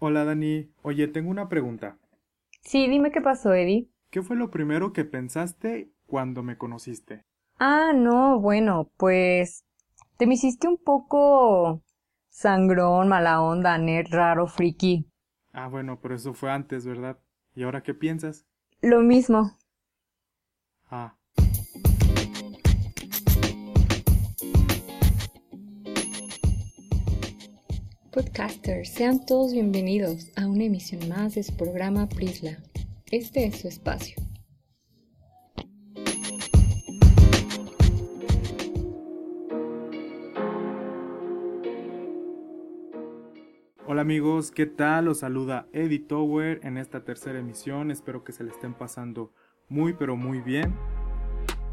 Hola Dani, oye, tengo una pregunta. Sí, dime qué pasó, Eddie. ¿Qué fue lo primero que pensaste cuando me conociste? Ah, no, bueno, pues te me hiciste un poco sangrón, mala onda, nerd, raro, friki. Ah, bueno, pero eso fue antes, ¿verdad? ¿Y ahora qué piensas? Lo mismo. Ah. Podcasters, sean todos bienvenidos a una emisión más de su programa Prisla. Este es su espacio. Hola amigos, ¿qué tal? Los saluda Eddie Tower en esta tercera emisión. Espero que se le estén pasando muy pero muy bien.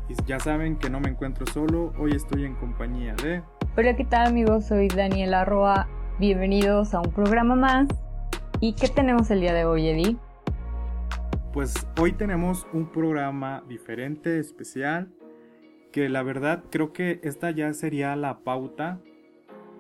Y ya saben que no me encuentro solo, hoy estoy en compañía de... Hola, ¿qué tal amigos? Soy Daniela Roa. Bienvenidos a un programa más. ¿Y qué tenemos el día de hoy, Eddie? Pues hoy tenemos un programa diferente, especial, que la verdad creo que esta ya sería la pauta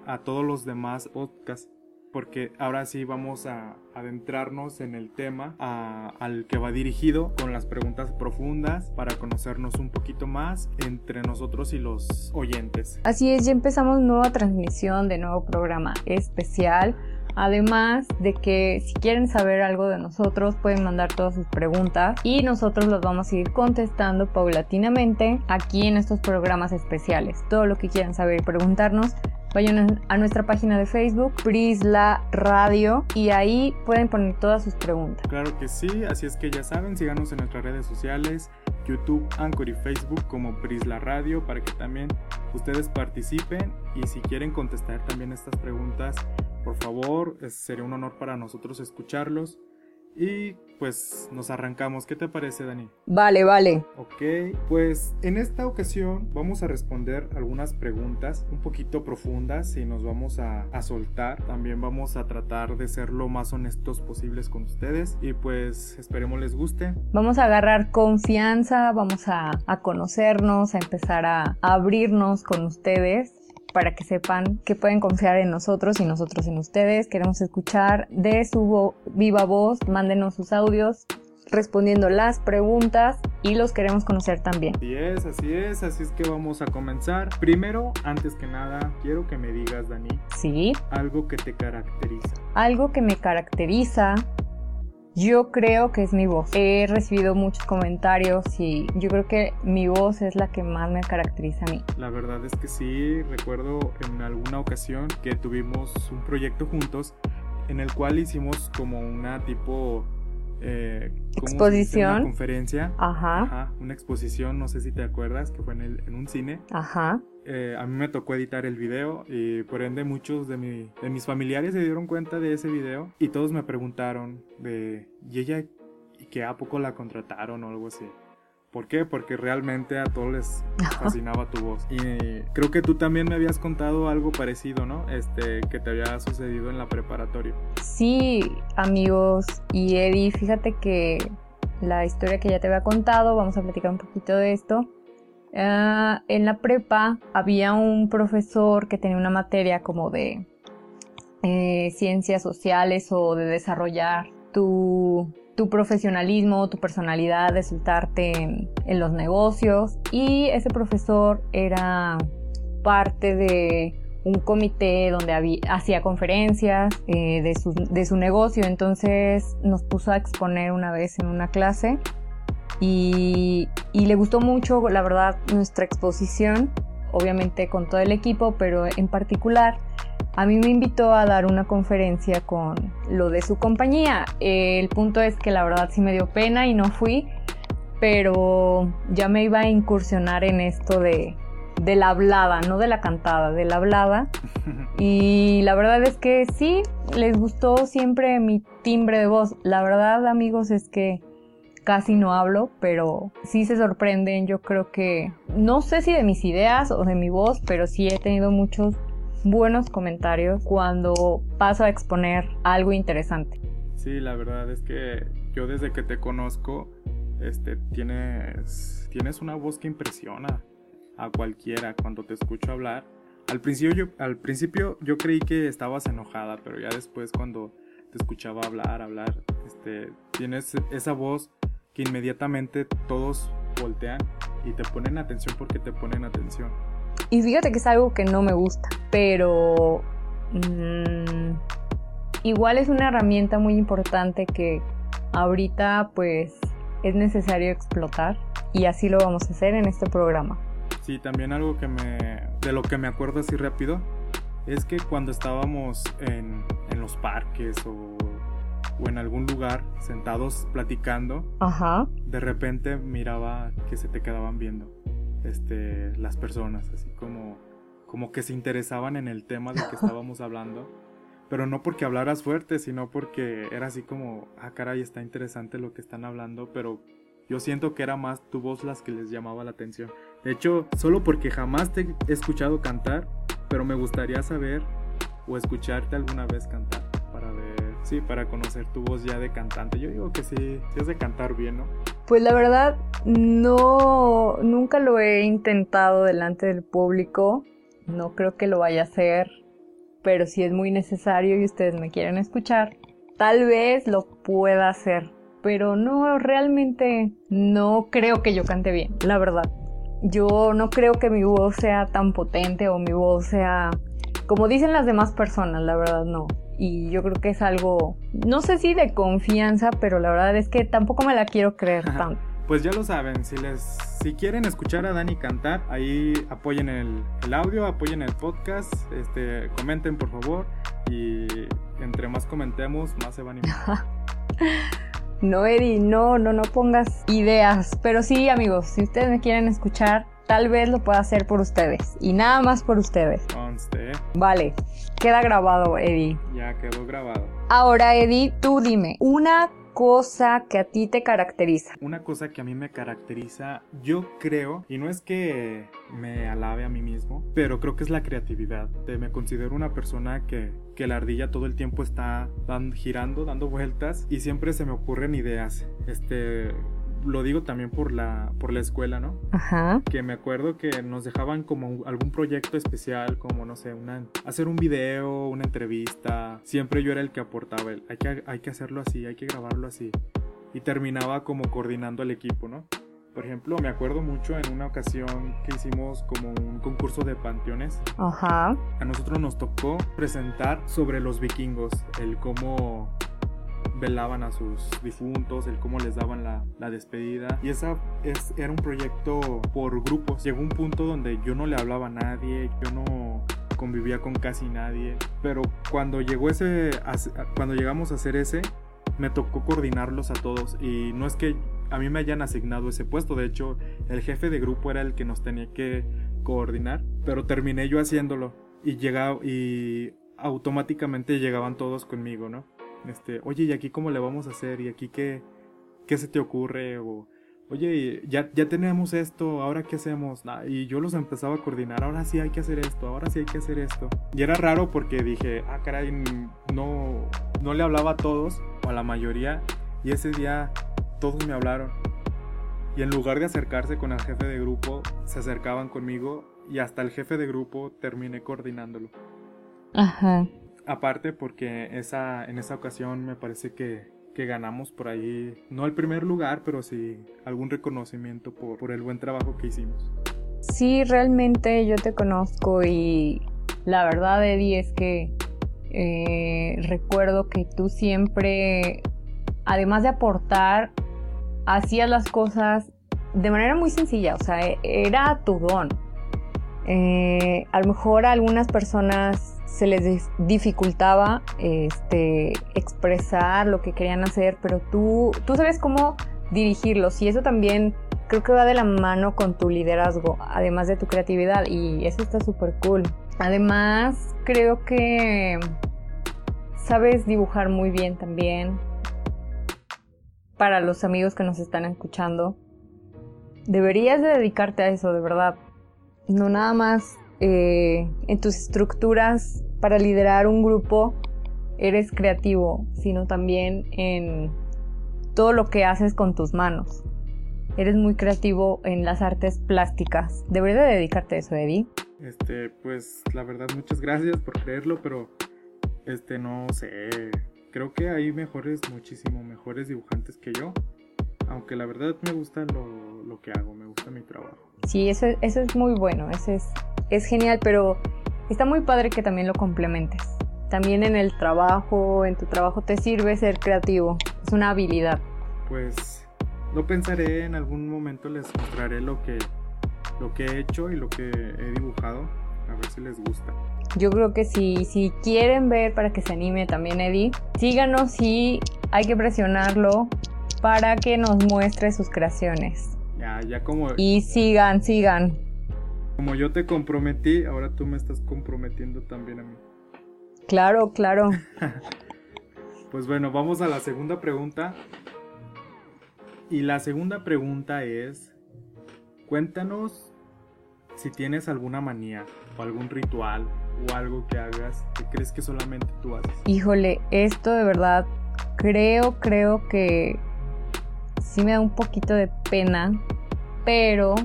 a todos los demás podcasts porque ahora sí vamos a adentrarnos en el tema al que va dirigido con las preguntas profundas para conocernos un poquito más entre nosotros y los oyentes. Así es, ya empezamos nueva transmisión de nuevo programa especial. Además de que si quieren saber algo de nosotros pueden mandar todas sus preguntas y nosotros los vamos a ir contestando paulatinamente aquí en estos programas especiales. Todo lo que quieran saber y preguntarnos Vayan a nuestra página de Facebook, Prisla Radio, y ahí pueden poner todas sus preguntas. Claro que sí, así es que ya saben, síganos en nuestras redes sociales, YouTube, Anchor y Facebook como Prisla Radio, para que también ustedes participen y si quieren contestar también estas preguntas, por favor, sería un honor para nosotros escucharlos. Y pues nos arrancamos. ¿Qué te parece, Dani? Vale, vale. Ok, pues en esta ocasión vamos a responder algunas preguntas un poquito profundas y nos vamos a, soltar. También vamos a tratar de ser lo más honestos posibles con ustedes y pues esperemos les guste. Vamos a agarrar confianza, vamos a, a conocernos, a empezar a abrirnos con ustedes para que sepan que pueden confiar en nosotros y nosotros en ustedes. Queremos escuchar de su viva voz, mándenos sus audios respondiendo las preguntas y los queremos conocer también. Así es, así es, así es que vamos a comenzar. Primero, antes que nada, quiero que me digas, Dani. Sí. Algo que te caracteriza. Algo que me caracteriza yo creo que es mi voz. He recibido muchos comentarios y yo creo que mi voz es la que más me caracteriza a mí. La verdad es que sí, recuerdo en alguna ocasión que tuvimos un proyecto juntos en el cual hicimos como una tipo eh, exposición. Una conferencia. Ajá. Ajá. Una exposición, no sé si te acuerdas, que fue en, el, en un cine. Ajá. Eh, a mí me tocó editar el video y por ende muchos de, mi, de mis familiares se dieron cuenta de ese video y todos me preguntaron de, ¿y ella, que a poco la contrataron o algo así? ¿Por qué? Porque realmente a todos les fascinaba tu voz. Y creo que tú también me habías contado algo parecido, ¿no? Este, que te había sucedido en la preparatoria. Sí, amigos. Y Eddie, fíjate que la historia que ya te había contado, vamos a platicar un poquito de esto. Ah, en la prepa había un profesor que tenía una materia como de eh, ciencias sociales o de desarrollar tu tu profesionalismo, tu personalidad, de soltarte en, los negocios. Y ese profesor era parte de un comité donde hacía conferencias eh, de, su, de, su, negocio. Entonces nos puso a exponer una vez en una clase y, y le gustó mucho, la verdad, nuestra exposición, obviamente con todo el equipo, pero en particular a mí me invitó a dar una conferencia con lo de su compañía. El punto es que la verdad sí me dio pena y no fui, pero ya me iba a incursionar en esto de, de la hablada, no de la cantada, de la hablada. Y la verdad es que sí, les gustó siempre mi timbre de voz. La verdad, amigos, es que casi no hablo, pero sí se sorprenden. Yo creo que, no sé si de mis ideas o de mi voz, pero sí he tenido muchos buenos comentarios cuando paso a exponer algo interesante. Sí, la verdad es que yo desde que te conozco, este, tienes, tienes una voz que impresiona a cualquiera cuando te escucho hablar. Al principio, yo, al principio yo creí que estabas enojada, pero ya después cuando te escuchaba hablar, hablar. Este, tienes esa voz que inmediatamente todos voltean y te ponen atención porque te ponen atención. Y fíjate que es algo que no me gusta, pero mm, igual es una herramienta muy importante que ahorita pues es necesario explotar y así lo vamos a hacer en este programa. Sí, también algo que me de lo que me acuerdo así rápido es que cuando estábamos en, en los parques o, o, en algún lugar sentados platicando, Ajá. de repente miraba que se te quedaban viendo este, las personas, así como, como que se interesaban en el tema del que estábamos hablando. Pero no porque hablaras fuerte, sino porque era así como, ah, caray, está interesante lo que están hablando, pero yo siento que era más tu voz las que les llamaba la atención. De hecho, solo porque jamás te he escuchado cantar, pero me gustaría saber o escucharte alguna vez cantar sí, para conocer tu voz ya de cantante. Yo digo que sí, es de cantar bien, ¿no? Pues la verdad, no, nunca lo he intentado delante del público. No creo que lo vaya a hacer, pero si es muy necesario y ustedes me quieren escuchar, tal vez lo pueda hacer. Pero no, realmente no creo que yo cante bien, la verdad. Yo no creo que mi voz sea tan potente o mi voz sea como dicen las demás personas, la verdad no. Y yo creo que es algo, no sé si de confianza, pero la verdad es que tampoco me la quiero creer tanto. Pues ya lo saben, si les si quieren escuchar a Dani cantar, ahí apoyen el, el, audio, apoyen el podcast, este, comenten por favor y entre más comentemos, más se van a no, Eddie, no, no, no pongas ideas, pero sí, amigos, si ustedes me quieren escuchar, tal vez lo pueda hacer por ustedes y nada más por ustedes. Conste. Vale, queda grabado, Eddie. Ya quedó grabado. Ahora, Eddie, tú dime, una cosa que a ti te caracteriza? Una cosa que a mí me caracteriza, yo creo, y no es que me alabe a mí mismo, pero creo que es la creatividad. Me considero una persona que, que la ardilla todo el tiempo está dan, girando, dando vueltas y siempre se me ocurren ideas. Este, lo digo también por la, por la escuela, ¿no? Ajá. Que me acuerdo que nos dejaban como algún proyecto especial, como no sé, una, hacer un video, una entrevista. Siempre yo era el que aportaba, el, hay, que, hay que hacerlo así, hay que grabarlo así. Y terminaba como coordinando al equipo, ¿no? Por ejemplo, me acuerdo mucho en una ocasión que hicimos como un concurso de panteones. Ajá. A nosotros nos tocó presentar sobre los vikingos, el cómo velaban a sus difuntos, el cómo les daban la, la despedida. Y esa es, era un proyecto por grupos. Llegó un punto donde yo no le hablaba a nadie, yo no convivía con casi nadie. Pero cuando llegó ese, cuando llegamos a hacer ese, me tocó coordinarlos a todos. Y no es que a mí me hayan asignado ese puesto, de hecho, el jefe de grupo era el que nos tenía que coordinar, pero terminé yo haciéndolo. Y llegaba y automáticamente llegaban todos conmigo, ¿no? Este, oye, ¿y aquí cómo le vamos a hacer? ¿Y aquí qué, qué se te ocurre? O, oye, ya, ya tenemos esto, ¿ahora qué hacemos? y yo los empezaba a coordinar, ahora sí hay que hacer esto, ahora sí hay que hacer esto. Y era raro porque dije, ah, caray, no, no le hablaba a todos, o a la mayoría, y ese día todos me hablaron. Y en lugar de acercarse con el jefe de grupo, se acercaban conmigo y hasta el jefe de grupo terminé coordinándolo. Ajá aparte porque esa, en esa ocasión me parece que, que, ganamos por ahí, no el primer lugar, pero sí algún reconocimiento por, el buen trabajo que hicimos. Sí, realmente yo te conozco y la verdad, Eddie, es que eh, recuerdo que tú siempre, además de aportar, hacías las cosas de manera muy sencilla, o sea, era tu don. Eh, a lo mejor algunas personas se les dificultaba este, expresar lo que querían hacer, pero tú, tú sabes cómo dirigirlos y eso también creo que va de la mano con tu liderazgo, además de tu creatividad y eso está súper cool. Además, creo que sabes dibujar muy bien también. Para los amigos que nos están escuchando, deberías de dedicarte a eso, de verdad. No nada más eh, en tus estructuras para liderar un grupo eres creativo, sino también en todo lo que haces con tus manos. Eres muy creativo en las artes plásticas. Deberías de dedicarte a eso, Eddie. Este, pues la verdad muchas gracias por creerlo, pero este no sé, creo que hay mejores, muchísimo mejores dibujantes que yo. Aunque la verdad me gusta lo, lo que hago, me gusta mi trabajo. Sí, eso, eso es muy bueno, eso es, es genial, pero está muy padre que también lo complementes. También en el trabajo, en tu trabajo te sirve ser creativo, es una habilidad. Pues lo pensaré, en algún momento les mostraré lo que, lo que he hecho y lo que he dibujado, a ver si les gusta. Yo creo que si, si quieren ver para que se anime también Eddie, síganos y hay que presionarlo para que nos muestre sus creaciones. Ya, ya como... Y sigan, sigan. Como yo te comprometí, ahora tú me estás comprometiendo también a mí. Claro, claro. pues bueno, vamos a la segunda pregunta. Y la segunda pregunta es, cuéntanos si tienes alguna manía o algún ritual o algo que hagas que crees que solamente tú haces. Híjole, esto de verdad creo, creo que sí me da un poquito de pena, pero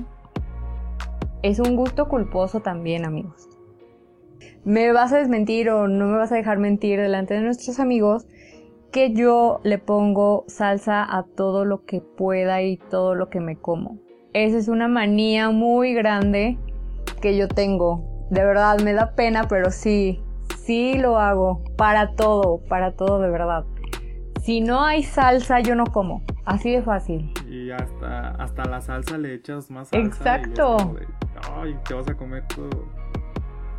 es un gusto culposo también, amigos. Me vas a desmentir o no me vas a dejar mentir delante de nuestros amigos que yo le pongo salsa a todo lo que pueda y todo lo que me como. Esa es una manía muy grande que yo tengo. De verdad, me da pena, pero sí, sí lo hago. Para todo, para todo de verdad. Si no hay salsa, yo no como. Así de fácil. Y hasta, hasta la salsa le echas más salsa. Exacto. ay, te vas a comer todo,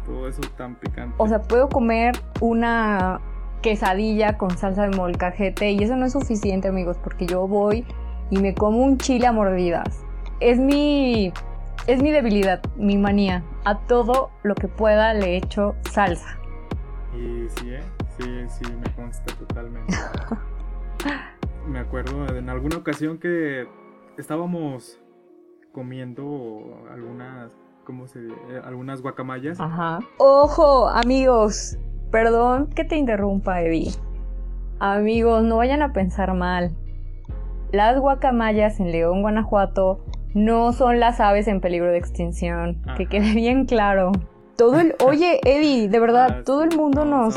todo eso tan picante. O sea, puedo comer una quesadilla con salsa de molcajete y eso no es suficiente amigos porque yo voy y me como un chile a mordidas. Es mi es mi debilidad, mi manía. A todo lo que pueda le echo salsa. Y sí, ¿eh? sí, sí, me consta totalmente. me acuerdo en alguna ocasión que estábamos comiendo algunas, ¿cómo se dice? Algunas guacamayas. Ajá. Ojo, amigos, Perdón que te interrumpa, Eddie. Amigos, no vayan a pensar mal. Las guacamayas en León, Guanajuato, no son las aves en peligro de extinción. Que quede bien claro. Todo el. Oye, Eddie, de verdad, ah, todo el mundo nos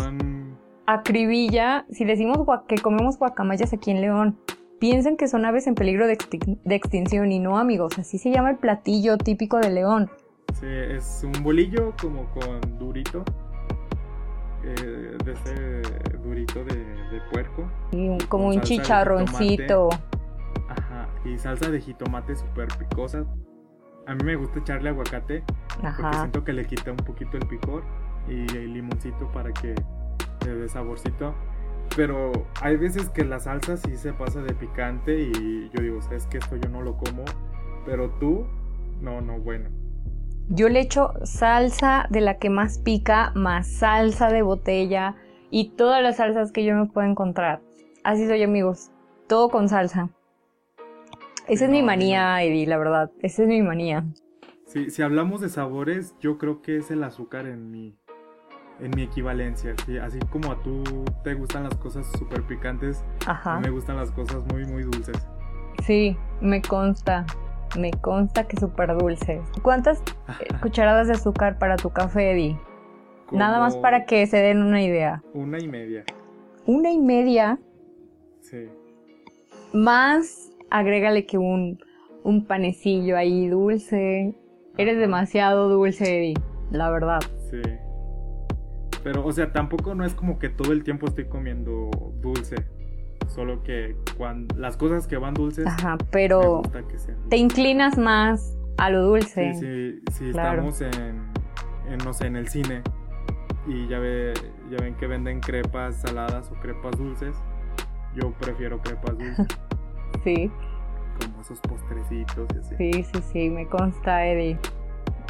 acribilla si decimos que comemos guacamayas aquí en León. Piensen que son aves en peligro de, de, extinción y no, amigos. Así se llama el platillo típico de León. Sí, es un bolillo como con durito eh, de ese durito de, puerco. Y como un chicharroncito. Ajá, y salsa de jitomate súper picosa. A mí me gusta echarle aguacate porque siento que le quita un poquito el picor y el limoncito para que dé saborcito. Pero hay veces que la salsa sí se pasa de picante y yo digo, es que esto yo no lo como, pero tú, no, no, bueno. Yo le echo salsa de la que más pica, más salsa de botella y todas las salsas que yo me puedo encontrar. Así soy amigos, todo con salsa. Esa es mi manía, Eddie, la verdad. Esa es mi manía. Sí, si hablamos de sabores, yo creo que es el azúcar en mi, en mi equivalencia. Así como a tú te gustan las cosas súper picantes, a mí me gustan las cosas muy, muy dulces. Sí, me consta. Me consta que súper dulce. ¿Cuántas cucharadas de azúcar para tu café, Eddie? Nada más para que se den una idea. Una y media. ¿Una y media? Sí. Más, agrégale que un, un panecillo ahí dulce. Eres demasiado dulce, Eddie, la verdad. Sí. Pero, o sea, tampoco no es como que todo el tiempo estoy comiendo dulce. Solo que cuando las cosas que van dulces. Ajá, pero te inclinas más a lo dulce. Sí, sí, sí estamos en, no sé, en el cine y ya, ve, ya ven que venden crepas saladas o crepas dulces. Yo prefiero crepas dulces. sí. Como esos postrecitos y así. Sí, sí, sí, me consta, Eddie.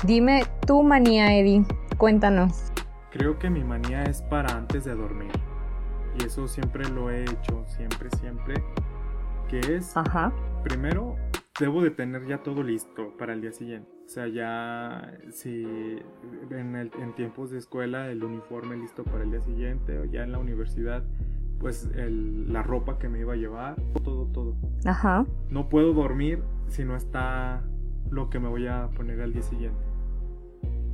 Dime tu manía, Eddie. Cuéntanos. Creo que mi manía es para antes de dormir y eso siempre lo he hecho, siempre, siempre, que es, Ajá. primero, debo de tener ya todo listo para el día siguiente. O sea, ya si en, el, en tiempos de escuela el uniforme listo para el día siguiente o ya en la universidad, pues el, la ropa que me iba a llevar, todo, todo. Ajá. No puedo dormir si no está lo que me voy a poner al día siguiente.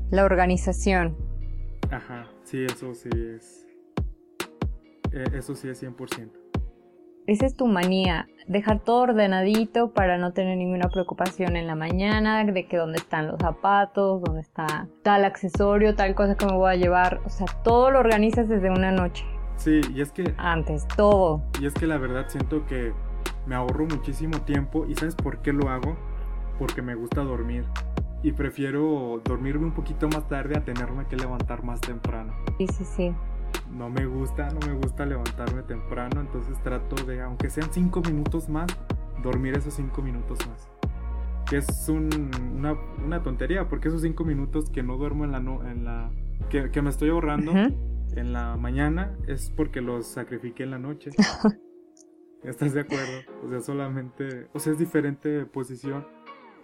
La organización. Ajá, sí, eso sí es eh, eso sí es 100%. Esa es tu manía, dejar todo ordenadito para no tener ninguna preocupación en la mañana de que dónde están los zapatos, dónde está tal accesorio, tal cosa que me voy a llevar. O sea, todo lo organizas desde una noche. Sí, y es que... Antes, todo. Y es que la verdad siento que me ahorro muchísimo tiempo y ¿sabes por qué lo hago? Porque me gusta dormir y prefiero dormirme un poquito más tarde a tenerme que levantar más temprano. Sí, sí, sí no me gusta, no me gusta levantarme temprano, entonces trato de, aunque sean cinco minutos más, dormir esos cinco minutos más. Que es una, tontería, porque esos cinco minutos que no duermo en la... en la que, me estoy ahorrando en la mañana es porque los sacrifiqué en la noche. ¿Estás de acuerdo? O sea, solamente... O sea, es diferente posición,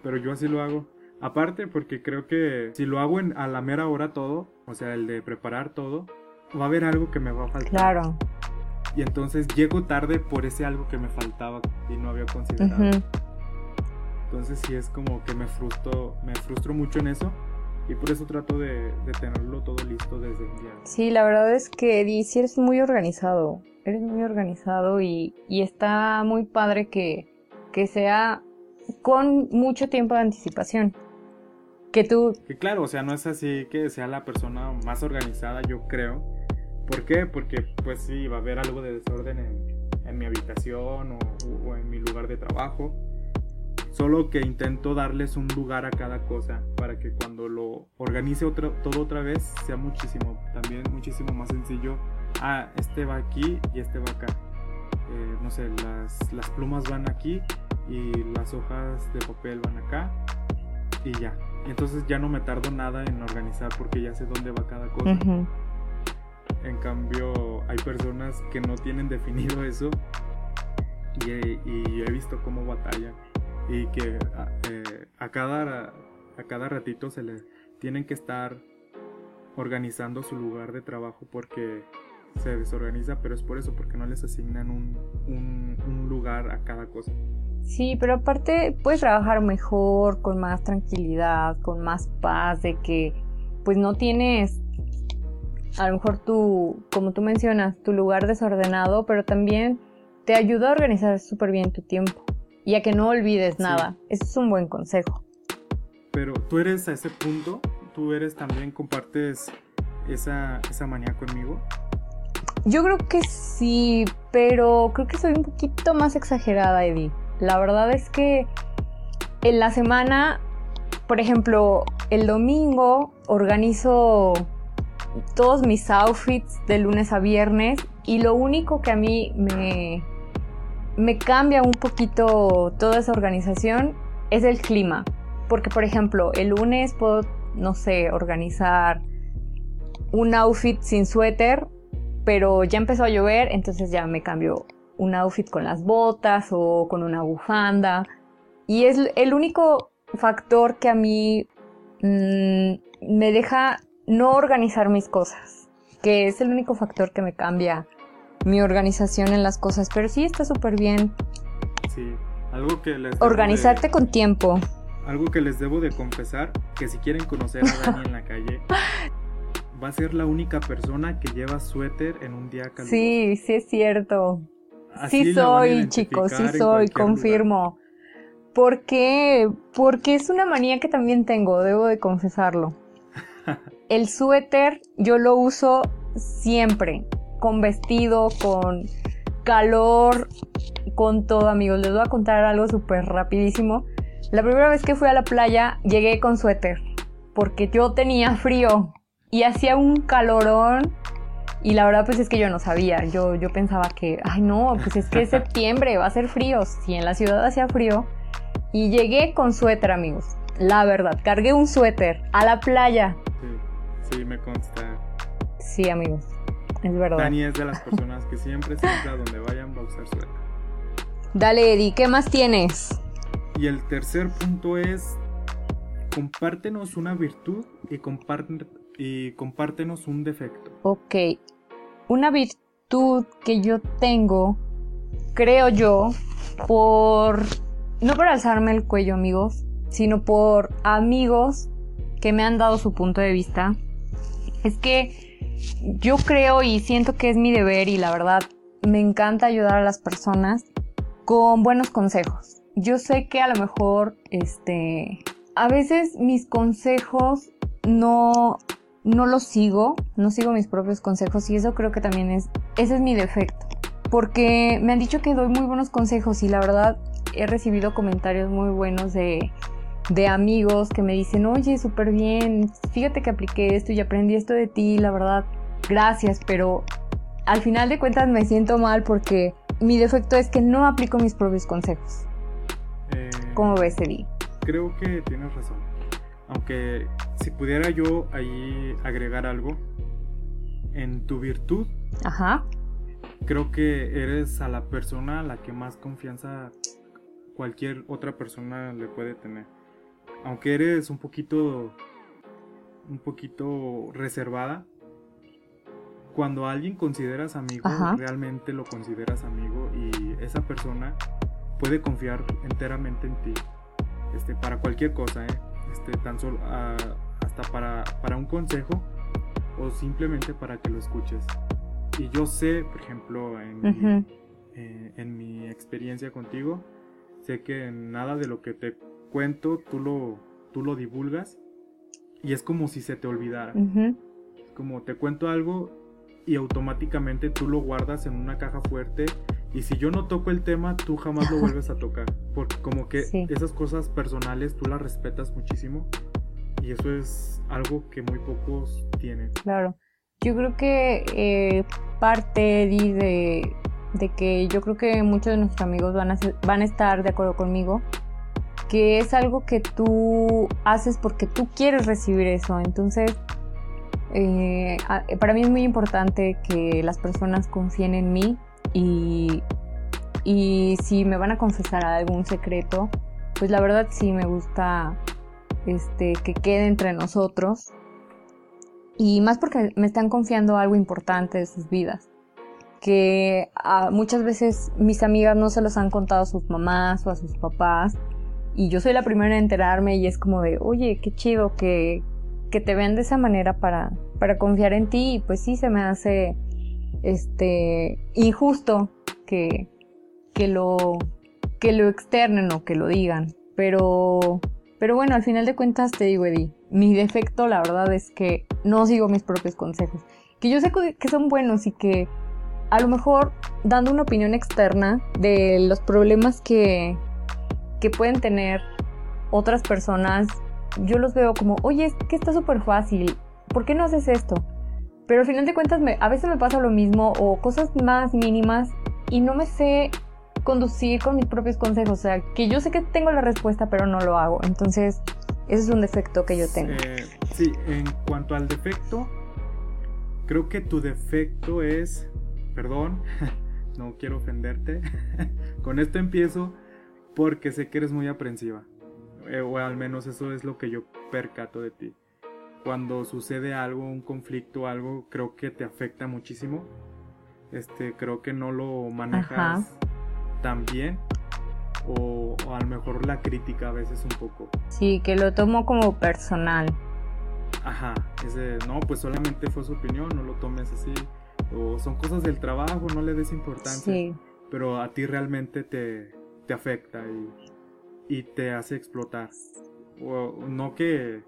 pero yo así lo hago. Aparte porque creo que si lo hago en, a la mera hora todo, o sea, el de preparar todo, va a haber algo que me va a faltar. Claro. Y entonces llego tarde por ese algo que me faltaba y no había considerado. Entonces sí es como que me frustro, me frustro mucho en eso y por eso trato de, tenerlo todo listo desde el día. Sí, la verdad es que sí eres muy organizado, eres muy organizado y, y está muy padre que, que sea con mucho tiempo de anticipación. Que tú... Que claro, o sea, no es así que sea la persona más organizada, yo creo, ¿Por qué? Porque pues sí, va a haber algo de desorden en, mi habitación o, en mi lugar de trabajo. Solo que intento darles un lugar a cada cosa para que cuando lo organice todo otra vez sea muchísimo, también muchísimo más sencillo. Ah, este va aquí y este va acá. Eh, no sé, las, las plumas van aquí y las hojas de papel van acá y ya. Entonces ya no me tardo nada en organizar porque ya sé dónde va cada cosa. En cambio, hay personas que no tienen definido eso y, he visto cómo batallan y que eh, a, cada, a cada ratito se le tienen que estar organizando su lugar de trabajo porque se desorganiza, pero es por eso, porque no les asignan un, un, lugar a cada cosa. Sí, pero aparte puedes trabajar mejor, con más tranquilidad, con más paz, de que pues no tienes a lo mejor tú, como tú mencionas, tu lugar desordenado, pero también te ayuda a organizar súper bien tu tiempo y a que no olvides nada. Eso es un buen consejo. Pero tú eres a ese punto, tú eres también, compartes esa, esa manía conmigo. Yo creo que sí, pero creo que soy un poquito más exagerada, Eddie. La verdad es que en la semana, por ejemplo, el domingo organizo todos mis outfits de lunes a viernes y lo único que a mí me, me cambia un poquito toda esa organización es el clima. Porque, por ejemplo, el lunes puedo, no sé, organizar un outfit sin suéter, pero ya empezó a llover, entonces ya me cambio un outfit con las botas o con una bufanda. Y es el único factor que a mí mm, me deja no organizar mis cosas, que es el único factor que me cambia mi organización en las cosas, pero sí está súper bien. Sí, algo que les... Organizarte con tiempo. Algo que les debo de confesar, que si quieren conocer a Dani en la calle, va a ser la única persona que lleva suéter en un día caluroso. Sí, sí es cierto. sí soy, chicos, sí soy, confirmo. ¿Por qué? Porque es una manía que también tengo, debo de confesarlo. El suéter yo lo uso siempre, con vestido, con calor, con todo amigos. Les voy a contar algo súper rapidísimo. La primera vez que fui a la playa llegué con suéter, porque yo tenía frío y hacía un calorón y la verdad pues es que yo no sabía, yo, yo pensaba que, ay no, pues es que es septiembre, va a ser frío, si en la ciudad hacía frío. Y llegué con suéter amigos, la verdad, cargué un suéter a la playa Sí, me consta. Sí, amigos. Es verdad. Dani es de las personas que siempre, siempre a donde vayan va a usar suéter. Dale, Eddie, ¿qué más tienes? Y el tercer punto es compártenos una virtud y, y compártenos un defecto. Ok. Una virtud que yo tengo, creo yo, por... No por alzarme el cuello, amigos, sino por amigos que me han dado su punto de vista es que yo creo y siento que es mi deber y la verdad me encanta ayudar a las personas con buenos consejos. Yo sé que a lo mejor, este, a veces mis consejos no, no los sigo, no sigo mis propios consejos y eso creo que también es, ese es mi defecto. Porque me han dicho que doy muy buenos consejos y la verdad he recibido comentarios muy buenos de, de amigos que me dicen, oye, súper bien, fíjate que apliqué esto y aprendí esto de ti, la verdad, gracias, pero al final de cuentas me siento mal porque mi defecto es que no aplico mis propios consejos. Eh, ¿Cómo ves, Eddie? Creo que tienes razón. Aunque si pudiera yo ahí agregar algo, en tu virtud, Ajá. creo que eres a la persona a la que más confianza cualquier otra persona le puede tener. Aunque eres un poquito un poquito reservada, cuando alguien consideras amigo, realmente lo consideras amigo y esa persona puede confiar enteramente en ti. Este, para cualquier cosa, ¿eh? este, tan solo ah, hasta para, para un consejo o simplemente para que lo escuches. Y yo sé, por ejemplo, en, mi, eh, en mi experiencia contigo, sé que nada de lo que te cuento tú lo, tú lo divulgas y es como si se te olvidara. Como te cuento algo y automáticamente tú lo guardas en una caja fuerte y si yo no toco el tema, tú jamás lo vuelves a tocar. Porque como que esas cosas personales tú las respetas muchísimo y eso es algo que muy pocos tienen. Claro. Yo creo que eh, parte, Eddie, de, de, que yo creo que muchos de nuestros amigos van a, van a estar de acuerdo conmigo, que es algo que tú haces porque tú quieres recibir eso. Entonces, eh, para mí es muy importante que las personas confíen en mí y, y si me van a confesar algún secreto, pues la verdad sí me gusta este, que quede entre nosotros. Y más porque me están confiando algo importante de sus vidas. Que muchas veces mis amigas no se los han contado a sus mamás o a sus papás. Y yo soy la primera en enterarme y es como de, oye, qué chido que, que te vean de esa manera para, para confiar en ti y pues sí se me hace este injusto que, que lo que lo externen o que lo digan pero pero bueno al final de cuentas te digo Eddie mi defecto la verdad es que no sigo mis propios consejos que yo sé que son buenos y que a lo mejor dando una opinión externa de los problemas que que pueden tener otras personas yo los veo como, oye, es que está súper fácil, ¿por qué no haces esto? Pero al final de cuentas me, a veces me pasa lo mismo o cosas más mínimas y no me sé conducir con mis propios consejos. O sea, que yo sé que tengo la respuesta pero no lo hago. Entonces, ese es un defecto que yo tengo. Eh, sí, en cuanto al defecto, creo que tu defecto es, perdón, no quiero ofenderte, con esto empiezo porque sé que eres muy aprensiva. Eh, o al menos eso es lo que yo percato de ti. Cuando sucede algo, un conflicto, algo, creo que te afecta muchísimo. Este, creo que no lo manejas tan bien. O, a lo mejor la crítica a veces un poco. Sí, que lo tomo como personal. Ajá, ese, no, pues solamente fue su opinión, no lo tomes así. O son cosas del trabajo, no le des importancia. Sí. Pero a ti realmente te, te afecta y y te hace explotar. O, no que,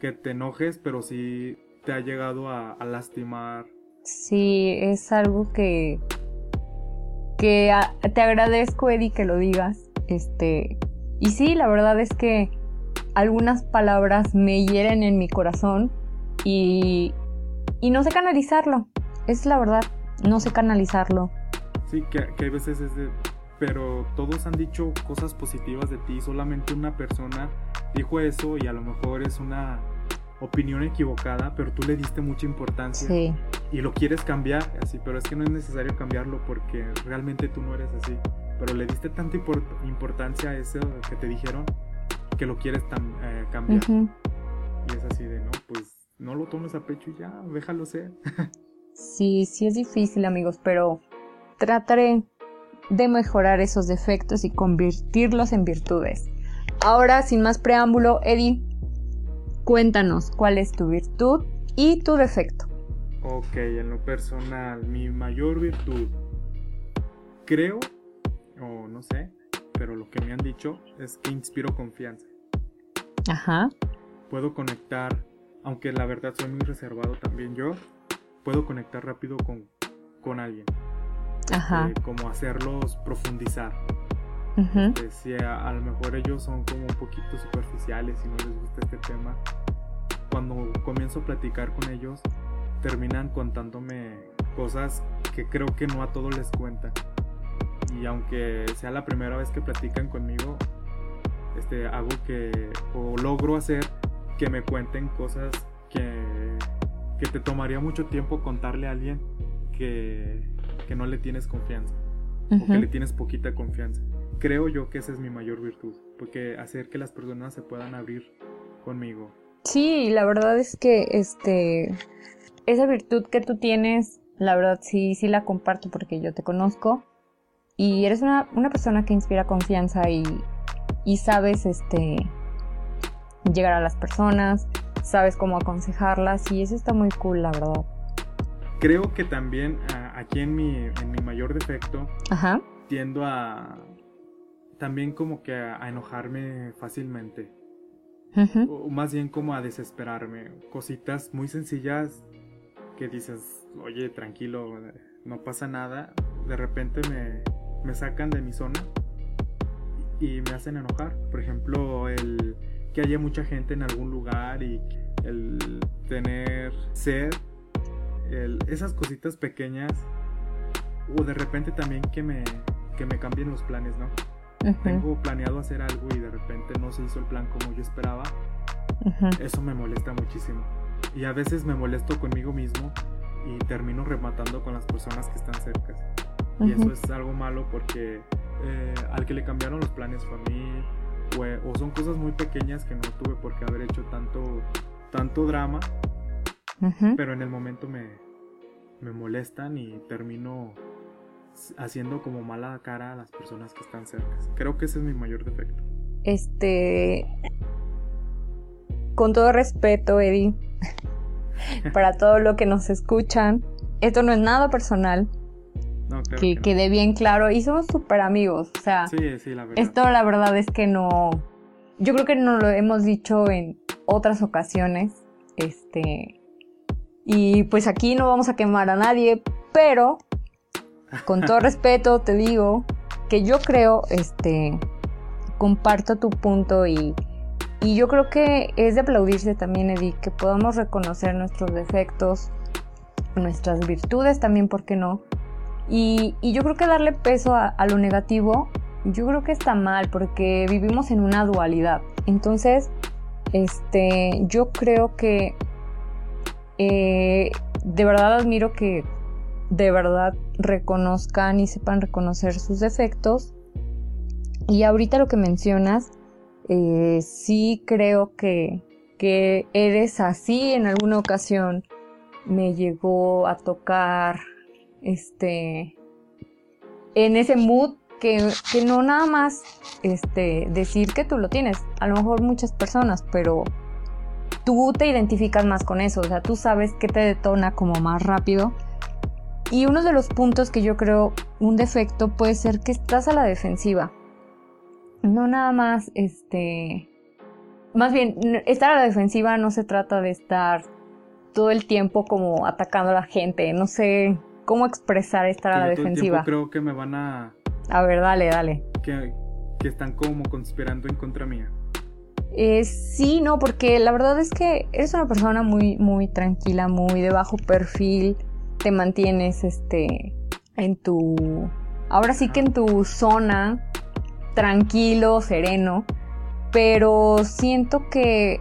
que te enojes, pero sí te ha llegado a, lastimar. Sí, es algo que, que te agradezco, Eddie, que lo digas. Este, y sí, la verdad es que algunas palabras me hieren en mi corazón y, y no sé canalizarlo. Es la verdad, no sé canalizarlo. Sí, que, que hay veces es de, pero todos han dicho cosas positivas de ti, solamente una persona dijo eso y a lo mejor es una opinión equivocada, pero tú le diste mucha importancia y lo quieres cambiar, así, pero es que no es necesario cambiarlo porque realmente tú no eres así, pero le diste tanta importancia a eso que te dijeron que lo quieres eh, cambiar. Y es así de, no, pues no lo tomes a pecho y ya, déjalo ser. sí, sí es difícil amigos, pero trataré de mejorar esos defectos y convertirlos en virtudes. Ahora, sin más preámbulo, Eddie, cuéntanos cuál es tu virtud y tu defecto. Ok, en lo personal, mi mayor virtud, creo, o no sé, pero lo que me han dicho es que inspiro confianza. Ajá. Puedo conectar, aunque la verdad soy muy reservado también yo, puedo conectar rápido con, con alguien. Ajá. Eh, como hacerlos profundizar. Este, si a, a lo mejor ellos son como un poquito superficiales y no les gusta este tema, cuando comienzo a platicar con ellos, terminan contándome cosas que creo que no a todos les cuentan. Y aunque sea la primera vez que platican conmigo, este, hago que, o logro hacer que me cuenten cosas que, que te tomaría mucho tiempo contarle a alguien que, que no le tienes confianza o que le tienes poquita confianza. Creo yo que esa es mi mayor virtud, porque hacer que las personas se puedan abrir conmigo. Sí, la verdad es que este esa virtud que tú tienes, la verdad sí, sí la comparto porque yo te conozco y eres una, una persona que inspira confianza y, y sabes este llegar a las personas, sabes cómo aconsejarlas y eso está muy cool, la verdad. Creo que también a- aquí en mi, en mi mayor defecto Ajá. tiendo a también como que a, a enojarme fácilmente, O más bien como a desesperarme. Cositas muy sencillas que dices, oye, tranquilo, no pasa nada. De repente me, me sacan de mi zona y me hacen enojar. Por ejemplo, el que haya mucha gente en algún lugar y el tener sed, esas cositas pequeñas, o de repente también que me, que me cambien los planes, ¿no? Ujú. Tengo planeado hacer algo y de repente no se hizo el plan como yo esperaba. Ujú. Eso me molesta muchísimo. Y a veces me molesto conmigo mismo y termino rematando con las personas que están cerca. Y Ujú. eso es algo malo porque eh, al que le cambiaron los planes fue a mí. O, o son cosas muy pequeñas que no tuve por qué haber hecho tanto, tanto drama. Pero en el momento me, me molestan y termino haciendo como mala cara a las personas que están cerca. Creo que ese es mi mayor defecto. Este. Con todo respeto, Eddie, para todo lo que nos escuchan, esto no es nada personal, No, claro que que no. quede bien claro, y somos súper amigos, o sea, Sí, sí, la verdad. esto la verdad es que no. Yo creo que no lo hemos dicho en otras ocasiones, este. Y pues aquí no vamos a quemar a nadie, pero con todo respeto te digo que yo creo, este, comparto tu punto y, y yo creo que es de aplaudirse también, Eddie, que podamos reconocer nuestros defectos, nuestras virtudes también, ¿por qué no? Y, y yo creo que darle peso a, a lo negativo, yo creo que está mal porque vivimos en una dualidad. Entonces, este, yo creo que eh, de verdad admiro que de verdad reconozcan y sepan reconocer sus defectos. Y ahorita lo que mencionas, eh, sí creo que, que eres así en alguna ocasión. Me llegó a tocar este en ese mood que, que no nada más este decir que tú lo tienes, a lo mejor muchas personas, pero tú te identificas más con eso, o sea, tú sabes que te detona como más rápido. Y uno de los puntos que yo creo un defecto puede ser que estás a la defensiva. No nada más, este... Más bien, estar a la defensiva no se trata de estar todo el tiempo como atacando a la gente. No sé cómo expresar estar a la yo defensiva. tiempo creo que me van a. A ver, dale, dale. que, que están como conspirando en contra mía. Eh, sí, no, porque la verdad es que eres una persona muy, muy tranquila, muy de bajo perfil, te mantienes, este, en tu, ahora sí que en tu zona, tranquilo, sereno, pero siento que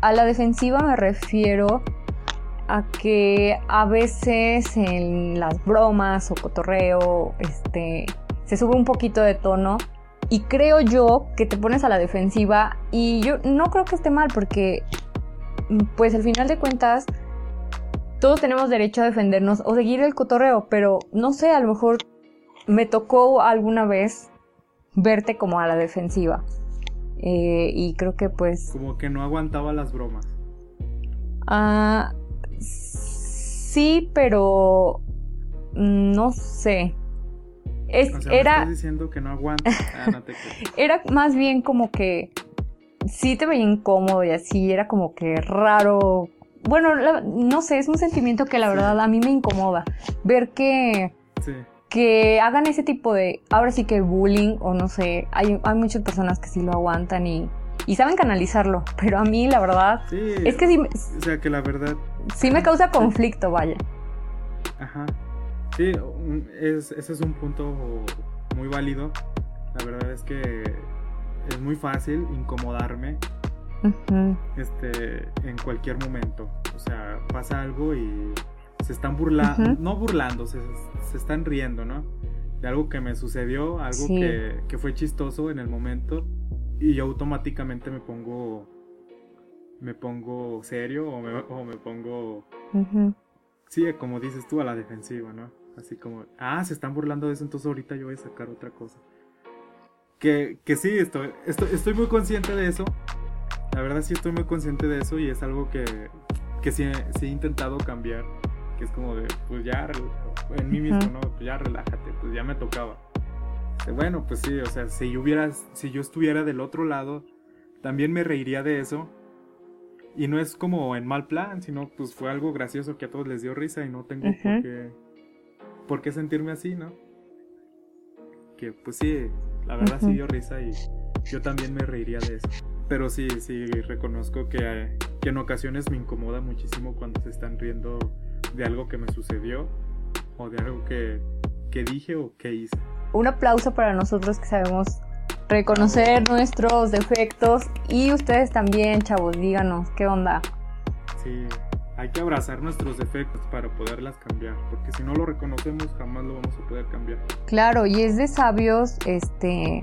a la defensiva me refiero a que a veces en las bromas o cotorreo, este, se sube un poquito de tono y creo yo que te pones a la defensiva y yo no creo que esté mal porque pues al final de cuentas todos tenemos derecho a defendernos o seguir el cotorreo, pero no sé, a lo mejor me tocó alguna vez verte como a la defensiva. Eh, y creo que pues Como que no aguantaba las bromas. Ah, sí, pero no sé. Es, era. diciendo que no aguanta. Ah, no te era más bien como que sí te veía incómodo y así, era como que raro. Bueno, no sé, es un sentimiento que la verdad a mí me incomoda. Ver que. Que hagan ese tipo de. Ahora sí que bullying, o no sé. Hay, hay muchas personas que sí lo aguantan y y saben canalizarlo, pero a mí la verdad es que sí, o sea que la verdad sí me causa conflicto, vaya. Ajá. Sí, es, ese es un punto muy válido. La verdad es que es muy fácil incomodarme este, en cualquier momento. O sea, pasa algo y se están burlando, no burlando, se, están riendo, ¿no? De algo que me sucedió, algo que, que fue chistoso en el momento y yo automáticamente me pongo me pongo serio o me, o me pongo sí como dices tú a la defensiva no así como ah se están burlando de eso entonces ahorita yo voy a sacar otra cosa que, que sí estoy, estoy estoy muy consciente de eso la verdad sí estoy muy consciente de eso y es algo que que sí, sí he intentado cambiar que es como de pues ya en mí mismo no pues ya relájate pues ya me tocaba bueno, pues sí, o sea, si yo hubiera, si yo estuviera del otro lado, también me reiría de eso. Y no es como en mal plan, sino pues fue algo gracioso que a todos les dio risa y no tengo por, qué, por qué sentirme así, ¿no? Que pues sí, la verdad sí dio risa y yo también me reiría de eso. Pero sí, sí, reconozco que, que en ocasiones me incomoda muchísimo cuando se están riendo de algo que me sucedió o de algo que, que dije o que hice un aplauso para nosotros que sabemos reconocer nuestros defectos y ustedes también, chavos, díganos, ¿qué onda? Sí, hay que abrazar nuestros defectos para poderlas cambiar, porque si no lo reconocemos jamás lo vamos a poder cambiar. Claro, y es de sabios este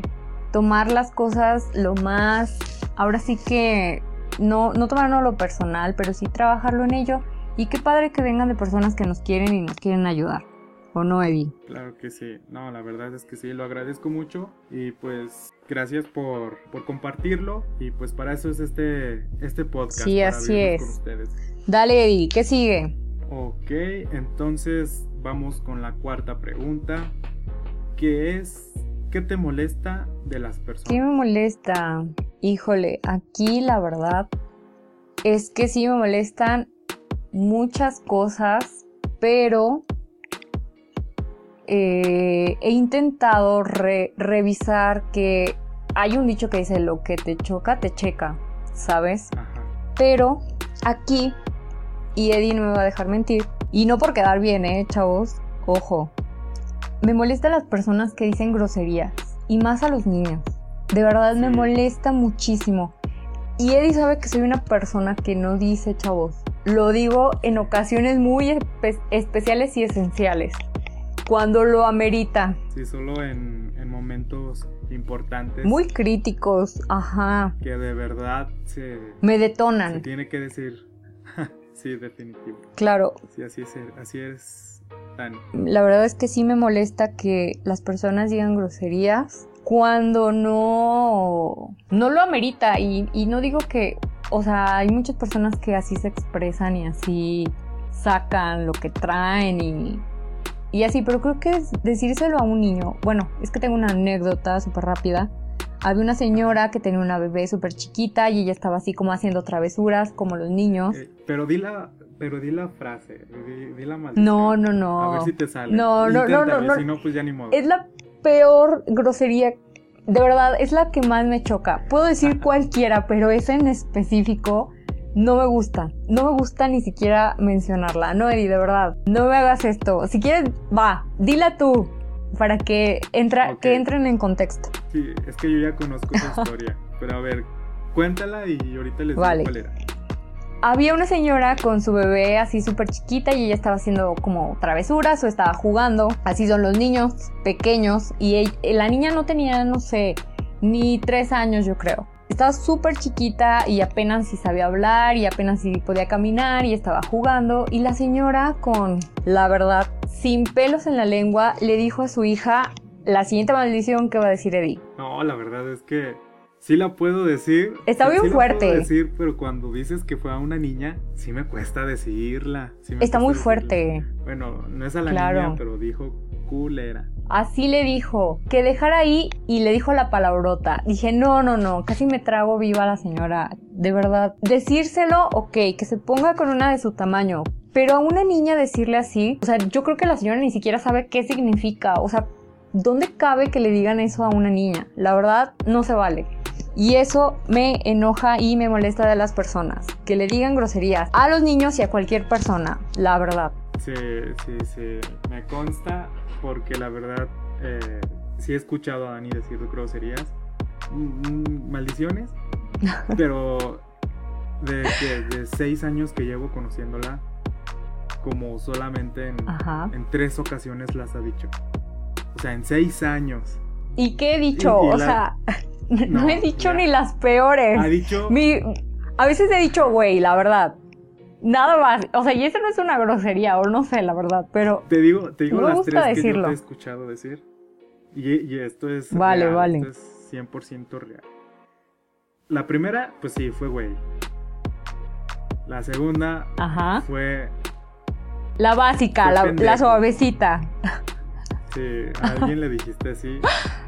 tomar las cosas lo más ahora sí que no no tomarlo lo personal, pero sí trabajarlo en ello y qué padre que vengan de personas que nos quieren y nos quieren ayudar. ¿O no, Eddie? Claro que sí. No, la verdad es que sí, lo agradezco mucho. Y pues gracias por, compartirlo. Y pues para eso es este, este podcast. Sí, así es. Dale, Eddie, ¿qué sigue? Ok, entonces vamos con la cuarta pregunta. ¿Qué es, qué te molesta de las personas? ¿Qué me molesta? Híjole, aquí la verdad es que sí me molestan muchas cosas, pero eh, he intentado revisar que hay un dicho que dice lo que te choca, te checa, ¿sabes? Pero aquí, y Eddie no me va a dejar mentir, y no por quedar bien, ¿eh, chavos? Ojo, me molestan las personas que dicen groserías, y más a los niños. De verdad me molesta muchísimo. Y Eddie sabe que soy una persona que no dice chavos. Lo digo en ocasiones muy especiales y esenciales cuando lo amerita. Sí, solo en, momentos importantes. Muy críticos, ajá. Que de verdad se... Me detonan. Se tiene que decir. sí, definitivo. Claro. Sí, así es, así es. Tan... La verdad es que sí me molesta que las personas digan groserías cuando no, no lo amerita. Y, y no digo que, o sea, hay muchas personas que así se expresan y así sacan lo que traen y y así, pero creo que decírselo a un niño, bueno, es que tengo una anécdota súper rápida. Había una señora que tenía una bebé súper chiquita y ella estaba así como haciendo travesuras, como los niños. Eh, pero di la, pero di la frase, di, la maldición. No, no, no. A ver si te sale. No, no, no, no, Si no, pues ya ni modo. Es la peor grosería de verdad, es la que más me choca. Puedo decir cualquiera, pero esa en específico no me gusta. No me gusta ni siquiera mencionarla. No, Eddie, de verdad. No me hagas esto. Si quieres, va, dila tú. Para que, entra, que entren en contexto. Sí, es que yo ya conozco esa historia. pero a ver, cuéntala y ahorita les digo cuál era. Había una señora con su bebé así súper chiquita y ella estaba haciendo como travesuras o estaba jugando. Así son los niños pequeños. Y la niña no tenía, no sé, ni tres años yo creo. Estaba súper chiquita y apenas si sabía hablar y apenas si podía caminar y estaba jugando. Y la señora, con la verdad, sin pelos en la lengua, le dijo a su hija la siguiente maldición que va a decir Eddie. No, la verdad es que sí la puedo decir. Está bien sí la fuerte. puedo decir, pero cuando dices que fue a una niña, sí me cuesta decirla. sí me Está cuesta muy decirla. fuerte. Bueno, no es a la Claro. niña, pero dijo culera. Así le dijo, que dejara ahí y le dijo la palabrota. Dije, no, no, no, casi me trago viva a la señora. De verdad, decírselo, ok, que se ponga con una de su tamaño. Pero a una niña decirle así, o sea, yo creo que la señora ni siquiera sabe qué significa. O sea, ¿dónde cabe que le digan eso a una niña? La verdad, no se vale. Y eso me enoja y me molesta de las personas. Que le digan groserías a los niños y a cualquier persona, la verdad. Sí, sí, sí. Me consta porque la verdad eh, sí he escuchado a Dani decir groserías, mm, maldiciones, pero de, de seis años que llevo conociéndola, como solamente en, tres ocasiones las ha dicho. O sea, en seis años. ¿Y qué he dicho? Y- y o la- sea, no, No, he dicho ya. ni las peores. Ha dicho... Mi- a veces he dicho güey, la verdad. Nada más. O sea, y eso no es una grosería, o no sé, la verdad, pero. Te digo, te digo me las gusta tres que yo te he escuchado decir. Y, y esto es Vale, real, vale. esto es 100% real. La primera, pues sí, fue güey. La segunda Ajá. fue, La básica, Fue la, la suavecita. sí, a alguien le dijiste así.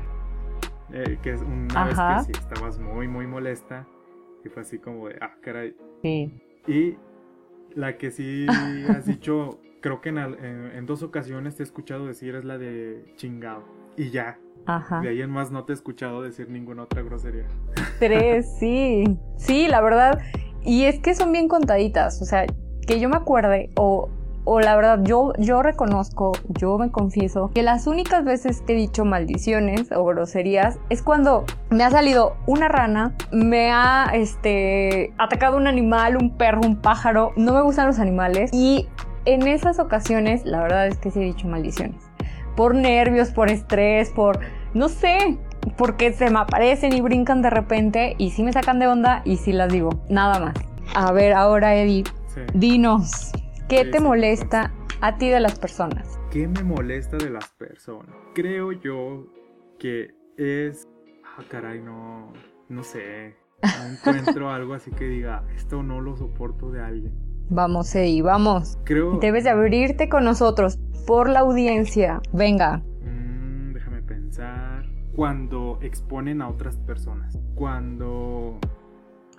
eh, que es una Ajá. vez que sí estabas muy, muy molesta. Y fue así como de, ah, caray. Sí. Y la que sí has dicho, creo que en, en- en dos ocasiones te he escuchado decir es la de chingado. Y ya, Ajá. De ahí en más no te he escuchado decir ninguna otra grosería. Tres, sí. Sí, la verdad. Y es que son bien contaditas. O sea, que yo me acuerde, o, o la verdad, yo, yo reconozco, yo me confieso, que las únicas veces que he dicho maldiciones o groserías es cuando me ha salido una rana, me ha este, atacado un animal, un perro, un pájaro. No me gustan los animales. Y en esas ocasiones, la verdad es que sí he dicho maldiciones. Por nervios, por estrés, por. No sé, porque se me aparecen y brincan de repente y sí me sacan de onda y sí las digo, nada más. A ver, ahora Eddie, Sí. dinos, ¿qué te molesta a ti de las personas? ¿Qué me molesta de las personas? Creo yo que es... Ah, caray, no... No sé. No encuentro algo así que diga, esto no lo soporto de alguien. Vamos, Eddie, vamos. Creo... Debes de abrirte con nosotros por la audiencia. Venga. Mm, déjame pensar. Cuando exponen a otras personas. Cuando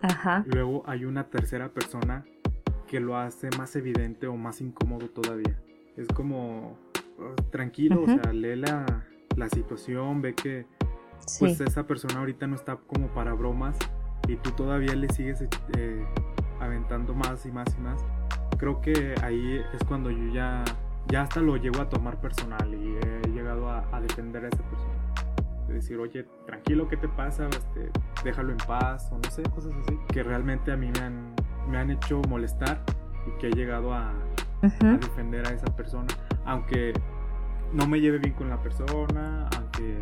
Ajá. luego hay una tercera persona que lo hace más evidente o más incómodo todavía. Es como uh, tranquilo, Ujú. o sea, lee la, la situación, ve que Sí. pues esa persona ahorita no está como para bromas y tú todavía le sigues eh, aventando más y más y más. Creo que ahí es cuando yo ya, ya hasta lo llego a tomar personal y he llegado a, a defender a esa persona. De decir, oye, tranquilo, ¿qué te pasa? Este, déjalo en paz o no sé, cosas así. Que realmente a mí me han, me han hecho molestar y que he llegado a, defender a esa persona. Aunque no me lleve bien con la persona, aunque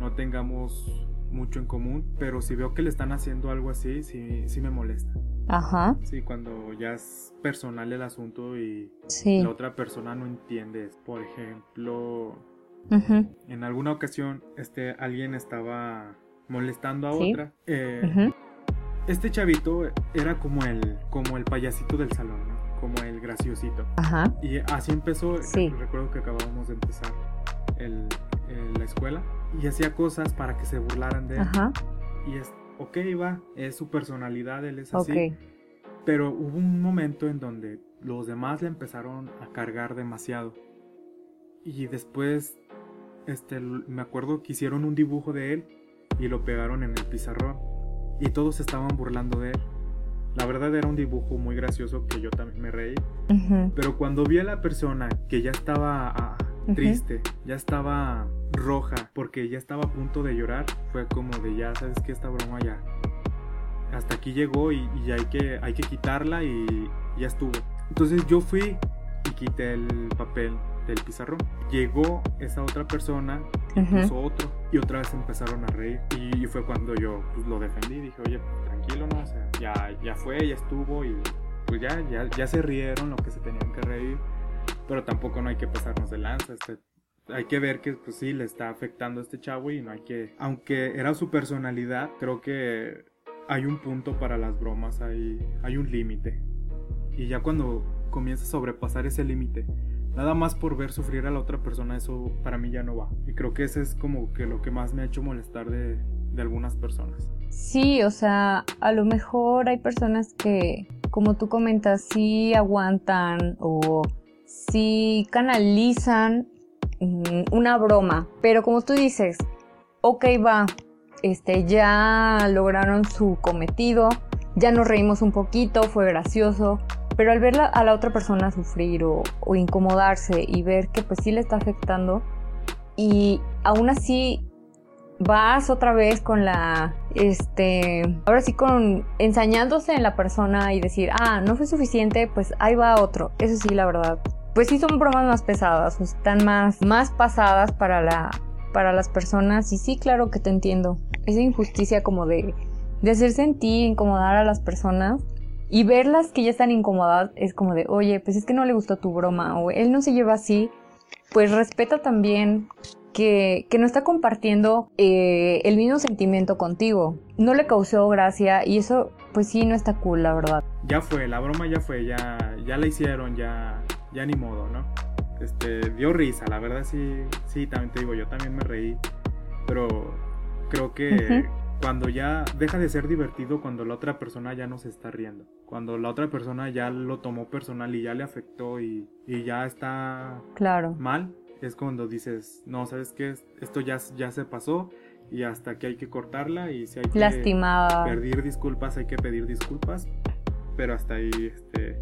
no tengamos mucho en común, pero si veo que le están haciendo algo así, sí, sí me molesta. Ajá. Sí, cuando ya es personal el asunto y Sí. la otra persona no entiende. Por ejemplo, en alguna ocasión este, alguien estaba molestando a Sí. otra. Eh. Este chavito era como el, como el payasito del salón, ¿no? como el graciosito. Ajá. Y así empezó, Sí. recuerdo que acabábamos de empezar el- el- la escuela y hacía cosas para que se burlaran de él. Ajá. Y es, ok, va, es su personalidad, él es así. Ok. Pero hubo un momento en donde los demás le empezaron a cargar demasiado. Y después, este, me acuerdo que hicieron un dibujo de él y lo pegaron en el pizarrón. Y todos estaban burlando de él. La verdad era un dibujo muy gracioso que yo también me reí. Pero cuando vi a la persona que ya estaba ah, triste, ya estaba roja, porque ya estaba a punto de llorar, fue como de ya sabes que esta broma ya hasta aquí llegó y, y hay que hay que quitarla y ya estuvo. Entonces yo fui y quité el papel del pizarrón. Llegó esa otra persona y Ujú. puso otro y otra vez empezaron a reír y, fue cuando yo pues, lo defendí. Dije oye pues, tranquilo no, o sea ya ya fue ya estuvo y pues ya, ya, ya se rieron lo que se tenían que reír, pero tampoco no hay que pasarnos de lanza. Este, hay que ver que pues sí le está afectando a este chavo y no hay que, aunque era su personalidad, creo que hay un punto para las bromas, hay, hay un límite. Y ya cuando comienza a sobrepasar ese límite, nada más por ver sufrir a la otra persona, eso para mí ya no va. Y creo que ese es como que lo que más me ha hecho molestar de, de algunas personas. Sí, o sea, a lo mejor hay personas que, como tú comentas, sí aguantan o sí canalizan mm, una broma, pero como tú dices, ok va, este, ya lograron su cometido, ya nos reímos un poquito, fue gracioso, pero al ver a la otra persona sufrir o, incomodarse y ver que pues sí le está afectando y aún así vas otra vez con la, este, ahora sí con ensañándose en la persona y decir, ah, no fue suficiente, pues ahí va otro. Eso sí, la verdad. Pues sí son bromas más pesadas, o están más, más pasadas para la, para las personas y sí, claro que te entiendo. Esa injusticia como de, de hacer sentir, incomodar a las personas y verlas que ya están incomodadas es como de, oye, pues es que no le gustó tu broma o él no se lleva así, pues respeta también que, que no está compartiendo eh, el mismo sentimiento contigo. No le causó gracia y eso pues sí no está cool, la verdad. Ya fue, la broma ya fue, ya, ya la hicieron, ya, ya ni modo, ¿no? Este, dio risa, la verdad sí, sí, también te digo, yo también me reí, pero creo que cuando ya deja de ser divertido cuando la otra persona ya no se está riendo, cuando la otra persona ya lo tomó personal y ya le afectó y, y ya está claro. mal, es cuando dices, no, ¿sabes qué? Esto ya, ya se pasó y hasta que hay que cortarla y si hay que pedir disculpas, hay que pedir disculpas, pero hasta ahí, este,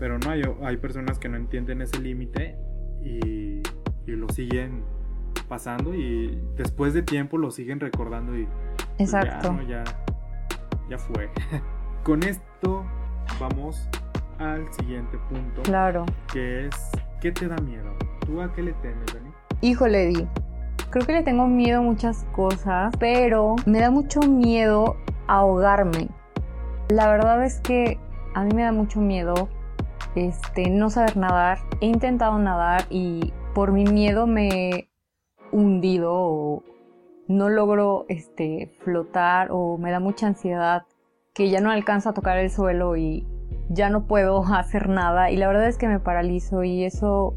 pero no, hay, hay personas que no entienden ese límite y, y, lo siguen pasando y después de tiempo lo siguen recordando y pues, Exacto. ya, ya, ya fue. Con esto vamos al siguiente punto. Claro. Que es, ¿qué te da miedo? ¿Tú a qué le temes, Dani? Híjole, Di. Creo que le tengo miedo a muchas cosas, pero me da mucho miedo ahogarme. La verdad es que a mí me da mucho miedo este, no saber nadar. He intentado nadar y por mi miedo me he hundido o no logro este, flotar o me da mucha ansiedad que ya no alcanzo a tocar el suelo y ya no puedo hacer nada y la verdad es que me paralizo y eso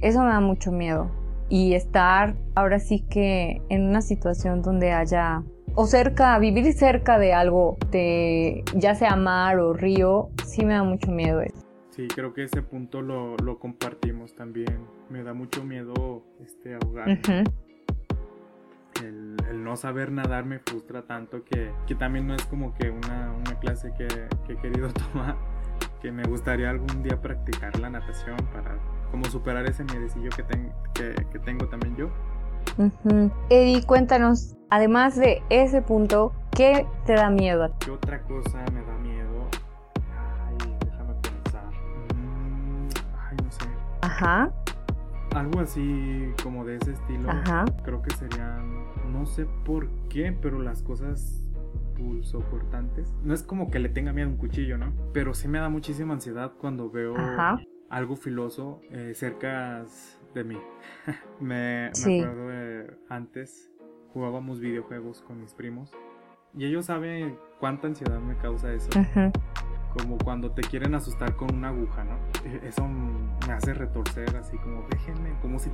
eso me da mucho miedo. Y estar ahora sí que en una situación donde haya, o cerca, vivir cerca de algo, de ya sea mar o río, sí me da mucho miedo eso. Sí, creo que ese punto lo, lo compartimos también. Me da mucho miedo este, ahogar. el, el, no saber nadar me frustra tanto que, que también no es como que una, una clase que, que he querido tomar, que me gustaría algún día practicar la natación para como superar ese miedecillo que, que, tengo también yo. Eddie, cuéntanos, además de ese punto, ¿qué te da miedo? ¿Qué otra cosa me da miedo? Ay, déjame pensar. Mm, ay, no sé. Ajá. Algo así como de ese estilo. Ajá. Creo que serían, no sé por qué, pero las cosas pulsocortantes. No es como que le tenga miedo a un cuchillo, ¿no? Pero sí me da muchísima ansiedad cuando veo Ajá algo filoso eh, cerca de mí. me, me, acuerdo de antes jugábamos videojuegos con mis primos y ellos saben cuánta ansiedad me causa eso. Como cuando te quieren asustar con una aguja, ¿no? E, eso me hace retorcer así como déjenme, como si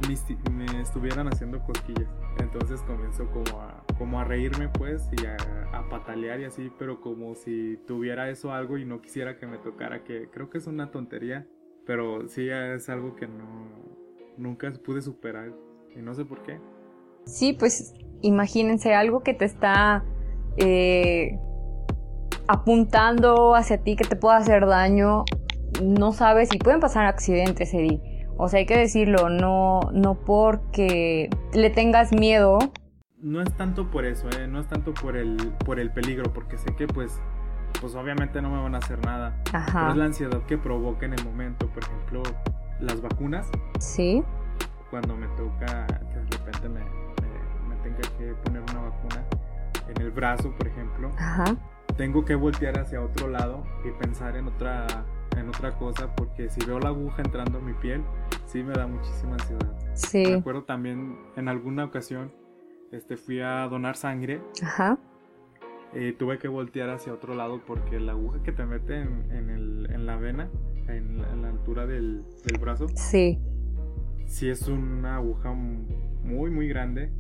me, estuvieran haciendo cosquillas. Entonces comienzo como a, como a reírme pues y a, a, patalear y así, pero como si tuviera eso algo y no quisiera que me tocara, que creo que es una tontería, pero sí es algo que no nunca pude superar y no sé por qué. Sí, pues imagínense algo que te está eh, apuntando hacia ti, que te pueda hacer daño. No sabes si pueden pasar accidentes, Eddie. O sea, hay que decirlo, no, no porque le tengas miedo. No es tanto por eso, ¿eh? no es tanto por el, por el peligro, porque sé que pues pues obviamente no me van a hacer nada. Ajá. es la ansiedad que provoca en el momento, por ejemplo, las vacunas. Sí. Cuando me toca, que de repente me, me, tenga que poner una vacuna en el brazo, por ejemplo. Ajá. Tengo que voltear hacia otro lado y pensar en otra en otra cosa porque si veo la aguja entrando en mi piel, sí me da muchísima ansiedad. Sí. Me acuerdo también en alguna ocasión este, fui a donar sangre. Ajá. Eh, tuve que voltear hacia otro lado porque la aguja que te mete en, en, el, en la vena, en la, en la altura del, del, brazo, sí. sí es una aguja muy, muy grande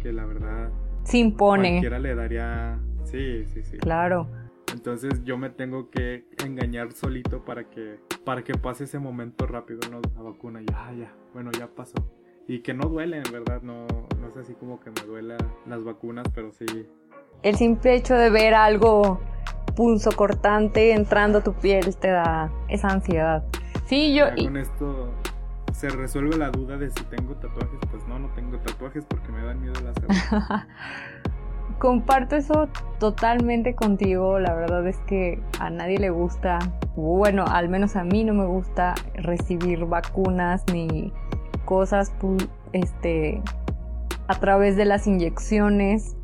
que la verdad... Se impone. Cualquiera le daría... Sí, sí, sí. Claro. Entonces yo me tengo que engañar solito para que, para que pase ese momento rápido, ¿no? La vacuna, ya, ya, bueno, ya pasó. Y que no duele, en verdad, no, no es así como que me duela las vacunas, pero sí, el simple hecho de ver algo punzo cortante entrando a tu piel te da esa ansiedad. Sí, yo... Ya con esto se resuelve la duda de si tengo tatuajes. Pues no, no tengo tatuajes porque me dan miedo las agujas. Comparto eso totalmente contigo. La verdad es que a nadie le gusta, bueno, al menos a mí no me gusta recibir vacunas ni cosas este, a través de las inyecciones.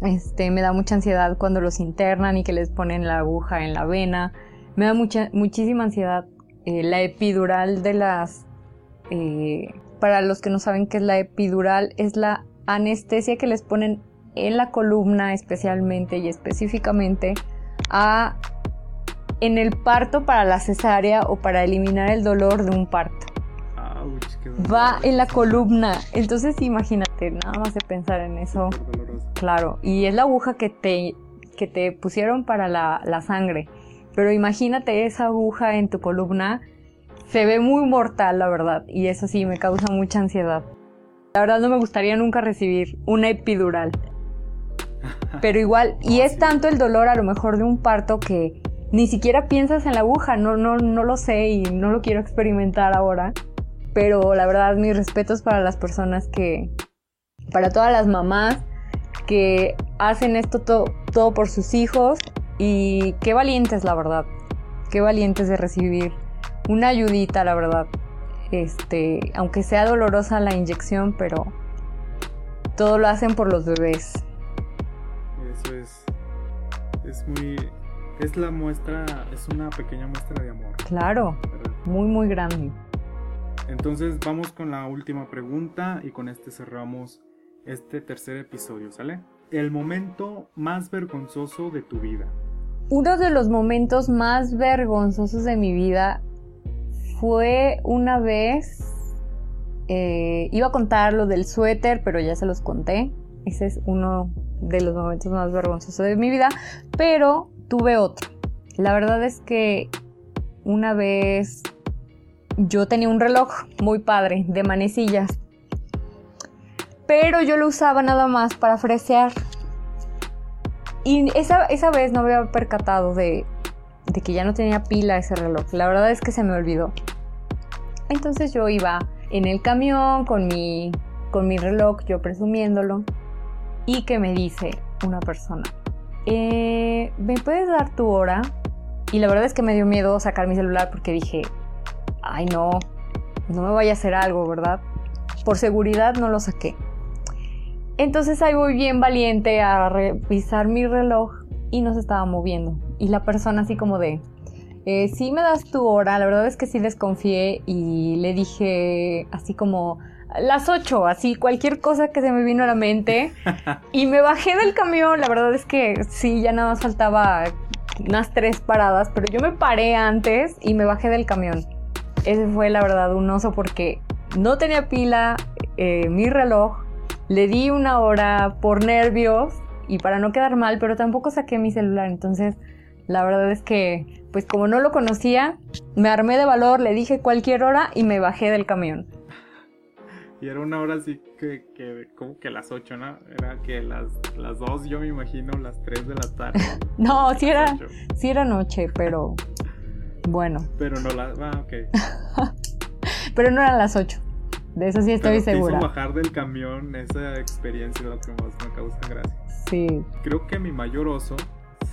Este, me da mucha ansiedad cuando los internan y que les ponen la aguja en la vena. Me da mucha, muchísima ansiedad. Eh, la epidural de las... Eh, para los que no saben qué es la epidural, es la anestesia que les ponen en la columna especialmente y específicamente a, en el parto para la cesárea o para eliminar el dolor de un parto. Ouch, Va en la columna. Entonces imagínate, nada más de pensar en eso. Claro, y es la aguja que te, que te pusieron para la, la sangre. Pero imagínate esa aguja en tu columna. Se ve muy mortal, la verdad. Y eso sí, me causa mucha ansiedad. La verdad no me gustaría nunca recibir una epidural. Pero igual, y es tanto el dolor a lo mejor de un parto que ni siquiera piensas en la aguja, no, no, no lo sé y no lo quiero experimentar ahora. Pero la verdad, mis respetos para las personas que, para todas las mamás que hacen esto todo por sus hijos y qué valientes, la verdad. Qué valientes de recibir una ayudita, la verdad. Este, aunque sea dolorosa la inyección, pero todo lo hacen por los bebés. Eso es es muy es la muestra, es una pequeña muestra de amor. Claro. ¿verdad? Muy muy grande. Entonces vamos con la última pregunta y con este cerramos este tercer episodio, ¿sale? El momento más vergonzoso de tu vida. Uno de los momentos más vergonzosos de mi vida fue una vez, eh, iba a contar lo del suéter, pero ya se los conté. Ese es uno de los momentos más vergonzosos de mi vida, pero tuve otro. La verdad es que una vez yo tenía un reloj muy padre de manecillas pero yo lo usaba nada más para fresear. Y esa, esa vez no había percatado de, de, que ya no tenía pila ese reloj. La verdad es que se me olvidó. Entonces yo iba en el camión con mi, con mi reloj, yo presumiéndolo, y que me dice una persona, eh, ¿me puedes dar tu hora? Y la verdad es que me dio miedo sacar mi celular porque dije, ay no, no me vaya a hacer algo, ¿verdad? Por seguridad no lo saqué. Entonces ahí voy bien valiente a revisar mi reloj y no se estaba moviendo. Y la persona así como de, eh, sí me das tu hora, la verdad es que sí desconfié y le dije así como las 8, así cualquier cosa que se me vino a la mente. y me bajé del camión, la verdad es que sí, ya nada más faltaba unas tres paradas, pero yo me paré antes y me bajé del camión. Ese fue la verdad un oso porque no tenía pila eh, mi reloj le di una hora por nervios y para no quedar mal, pero tampoco saqué mi celular. Entonces, la verdad es que, pues como no lo conocía, me armé de valor, le dije cualquier hora y me bajé del camión. Y era una hora así que, que como que las 8, ¿no? Era que las, las 2, yo me imagino, las 3 de la tarde. no, sí era, sí era noche, pero bueno. Pero no las... Ah, ok. pero no eran las 8. De eso sí estoy Pero te segura. Hizo bajar del camión esa experiencia es lo que más me causa gracia. Sí. Creo que mi mayor oso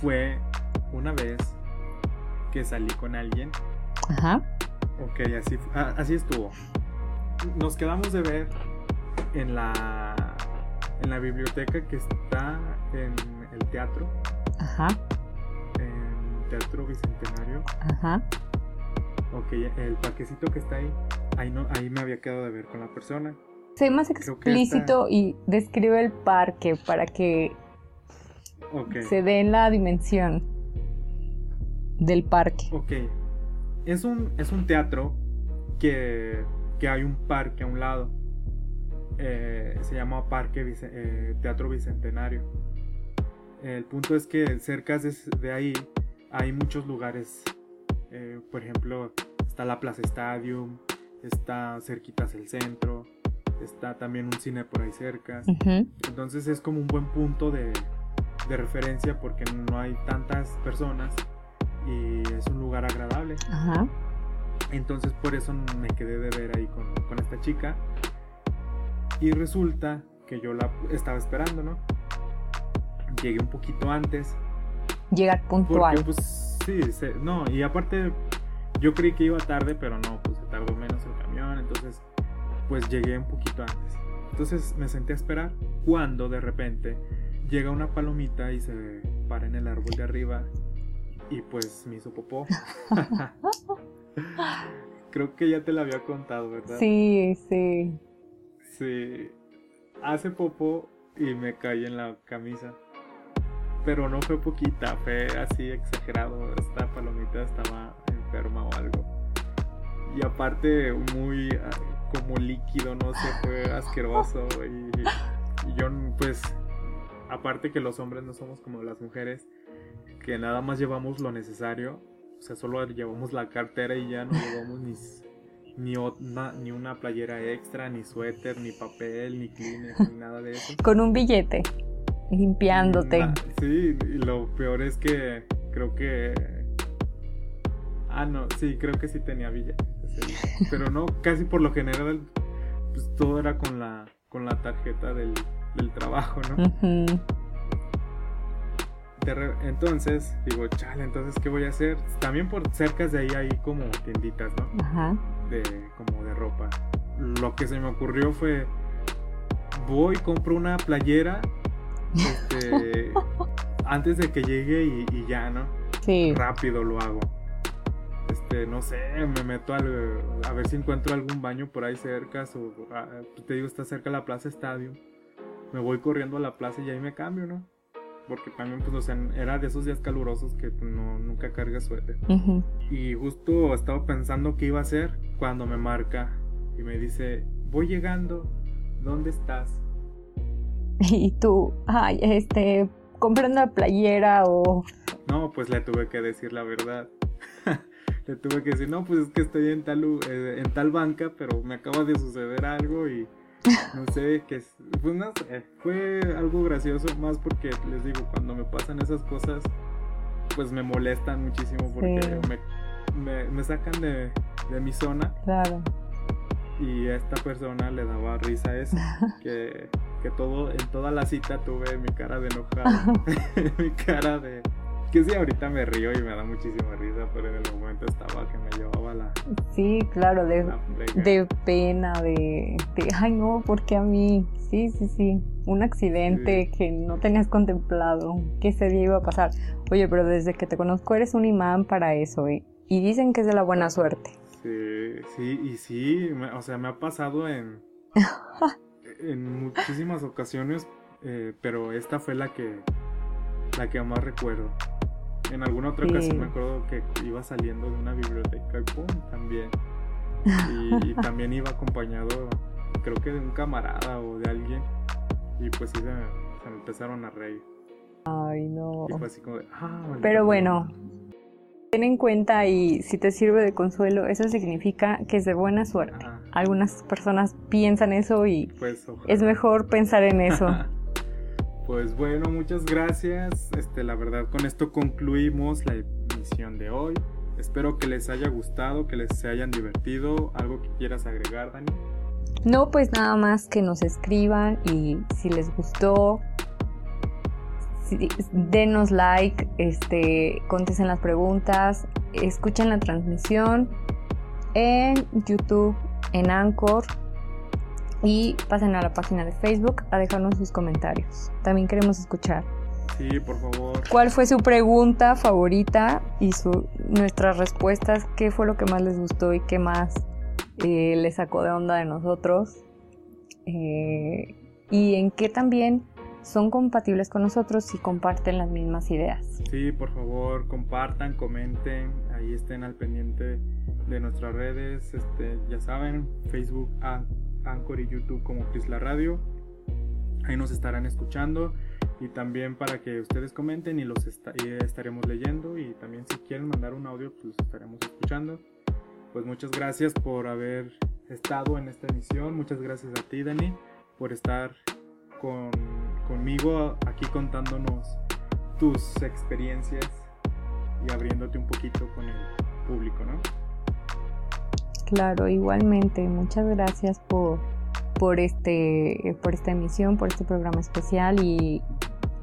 fue una vez que salí con alguien. Ajá. Ok, así, ah, así estuvo. Nos quedamos de ver en la en la biblioteca que está en el teatro. Ajá. En Teatro Bicentenario. Ajá. Ok, el parquecito que está ahí, ahí, no, ahí me había quedado de ver con la persona. Sé más explícito y describe el parque para que se dé la dimensión del parque. Ok. Es un, es un teatro que, que hay un parque a un lado. Eh, se llama Parque eh, Teatro Bicentenario. El punto es que cerca de, de ahí hay muchos lugares. Eh, por ejemplo, está la Plaza Stadium, está cerquitas el centro, está también un cine por ahí cerca. Entonces es como un buen punto de, de referencia porque no hay tantas personas y es un lugar agradable. Ajá. Entonces por eso me quedé de ver ahí con, con esta chica. Y resulta que yo la estaba esperando, ¿no? Llegué un poquito antes. Llegar puntual. Porque pues sí, se- no, y aparte yo creí que iba tarde, pero no, pues se tardó menos el camión, entonces pues llegué un poquito antes. Entonces me senté a esperar cuando de repente llega una palomita y se para en el árbol de arriba y pues me hizo popó. Creo que ya te la había contado, ¿verdad? Sí, sí. Sí. Hace popó y me caí en la camisa. Pero no fue poquita, fue así exagerado. Esta palomita estaba enferma o algo. Y aparte, muy ah, como líquido, no sé, fue asqueroso. Y, y yo, pues, aparte que los hombres no somos como las mujeres, que nada más llevamos lo necesario. O sea, solo llevamos la cartera y ya no llevamos ni, ni, una, ni una playera extra, ni suéter, ni papel, ni Kleenex, ni nada de eso. Con un billete. Limpiándote. Sí, y lo peor es que creo que... Ah, no, sí, creo que sí tenía día. Pero no, casi por lo general, pues todo era con la, con la tarjeta del, del trabajo, ¿no? De entonces, digo, chale, entonces, ¿qué voy a hacer? También por cerca de ahí hay como tienditas, ¿no? Ajá. de como de ropa. Lo que se me ocurrió fue voy, compro una playera este, antes de que llegue y, y ya, ¿no? Sí. Rápido lo hago. Este, no sé, me meto al, a ver si encuentro algún baño por ahí cerca. O, ah, te digo, está cerca la Plaza Estadio. Me voy corriendo a la plaza y ahí me cambio, ¿no? Porque también, pues, o sea, era de esos días calurosos que pues, no, nunca cargas suéter. Y justo estaba pensando qué iba a hacer cuando me marca y me dice, voy llegando, ¿dónde estás? Y tú, ay, este, comprando la playera o... No, pues le tuve que decir la verdad. le tuve que decir, no, pues es que estoy en tal, eh, en tal banca, pero me acaba de suceder algo y no sé, que es- pues no sé, fue algo gracioso más porque les digo, cuando me pasan esas cosas, pues me molestan muchísimo porque Sí. me, me, me sacan de, de mi zona Claro. Y a esta persona le daba risa eso, que, que todo, en toda la cita tuve mi cara de enojado, mi cara de... Que sí, ahorita me río y me da muchísima risa, pero en el momento estaba que me llevaba la, Sí, claro, de, de pena, de, de, ay no, porque a mí, sí, sí, sí, un accidente que no tenías contemplado, que ese día iba a pasar. Oye, pero desde que te conozco eres un imán para eso, ¿eh? Y dicen que es de la buena suerte. Sí, sí, y sí, me- o sea, me ha pasado en, en muchísimas ocasiones, eh, pero esta fue la que, la que más recuerdo. En alguna otra Sí. ocasión me acuerdo que iba saliendo de una biblioteca y pum, también. Y, y también iba acompañado, creo que de un camarada o de alguien. Y pues sí, se me, se me empezaron a reír. Ay, no. Y fue así como de, ah, Pero sea". bueno, ten en cuenta y si te sirve de consuelo, eso significa que es de buena suerte. Algunas personas piensan eso y pues es mejor pensar en eso. Pues bueno, muchas gracias. Este, la verdad, con esto concluimos la emisión de hoy. Espero que les haya gustado, que les se hayan divertido. ¿Algo que quieras agregar, Dani? No, pues nada más que nos escriban y si les gustó, denos like, este, contesten las preguntas, escuchen la transmisión en YouTube, en Anchor y pasen a la página de Facebook a dejarnos sus comentarios. También queremos escuchar Sí, por favor. ¿Cuál fue su pregunta favorita y su, nuestras respuestas? ¿Qué fue lo que más les gustó y qué más eh, les sacó de onda de nosotros? Eh, y en qué también son compatibles con nosotros y comparten las mismas ideas. Sí, por favor, compartan, comenten, ahí estén al pendiente de nuestras redes, este, ya saben, Facebook, Anchor y YouTube como Prisla Radio. Ahí nos estarán escuchando y también para que ustedes comenten y los estaremos leyendo y también si quieren mandar un audio pues los estaremos escuchando. Pues muchas gracias por haber estado en esta emisión, muchas gracias a ti Dani por estar con, conmigo aquí contándonos tus experiencias y abriéndote un poquito con el público, ¿no? Claro, igualmente. Muchas gracias por, por, este, por esta emisión, por este programa especial y,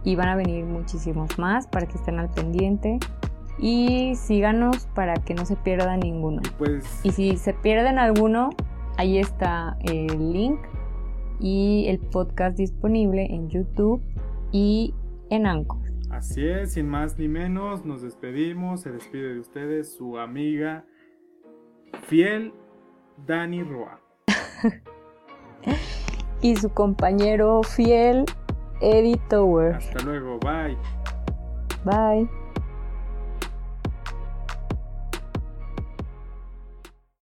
y van a venir muchísimos más para que estén al pendiente y síganos para que no se pierda ninguno. Pues, y si se pierden alguno, ahí está el link y el podcast disponible en YouTube y en Anchor. Así es, sin más ni menos, nos despedimos, se despide de ustedes su amiga fiel Dani Roa. y su compañero fiel Eddie Tower. Hasta luego, bye. Bye.